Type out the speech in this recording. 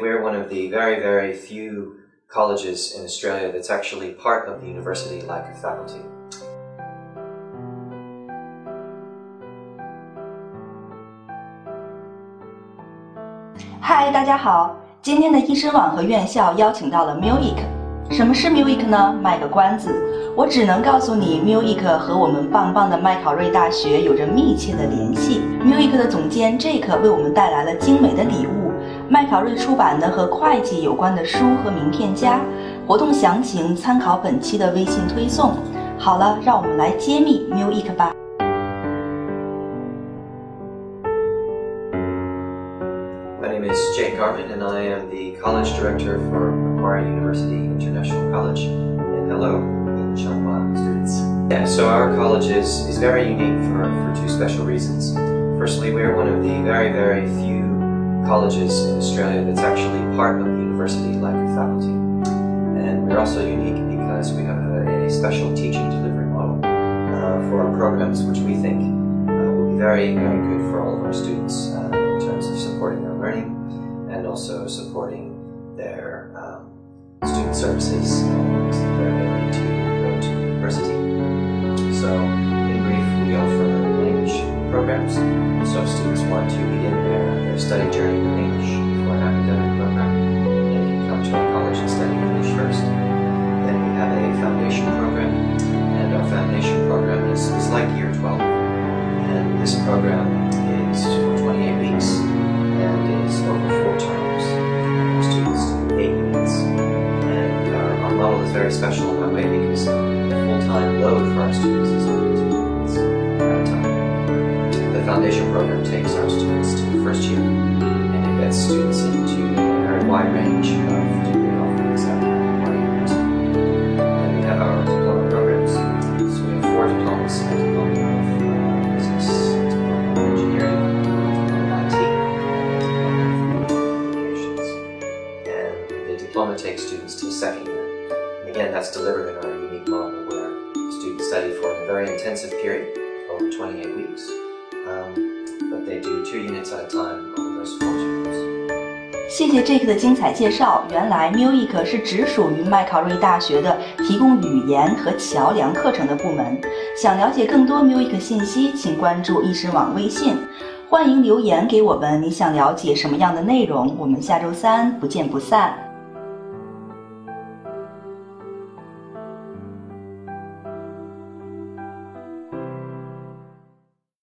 We're one of the very, very few colleges in Australia that's actually part of the university, like a faculty. Hi, 大家好，今天的医生网和院校邀请到了 Music。什么是 Music 呢？卖个关子，我只能告诉你，Music 和我们棒棒的麦考瑞大学有着密切的联系。Music 的总监 Jake 为我们带来了精美的礼物。麦考瑞出版的和会计有关的书和名片夹，活动详情参考本期的微信推送。好了，让我们来揭秘 music 吧。My name is Jake g Armin and I am the college director for Macquarie University International College. And hello, c h t e n g t i a l students. Yeah, so our college is is very unique for for two special reasons. Firstly, we are one of the very very few colleges in Australia that's actually part of the university like a faculty. And we're also unique because we have a, a special teaching delivery model uh, for our programs, which we think uh, will be very, very good for all of our students uh, in terms of supporting their learning and also supporting their um, student services and their ability to go to university. So, in brief, we offer language programs, so if students want to begin their program is 28 weeks and is over four terms. Our students eight weeks. And our, uh, our model is very special in that way because the full-time load for our students is only two months at a time. The foundation program takes our students to the first year and it gets students into a very wide range where diploma students takes 谢谢 Jake 的精彩介绍。原来 m u i c 是只属于麦考瑞大学的提供语言和桥梁课程的部门。想了解更多 Muik s 信息，请关注易师网微信。欢迎留言给我们，你想了解什么样的内容？我们下周三不见不散。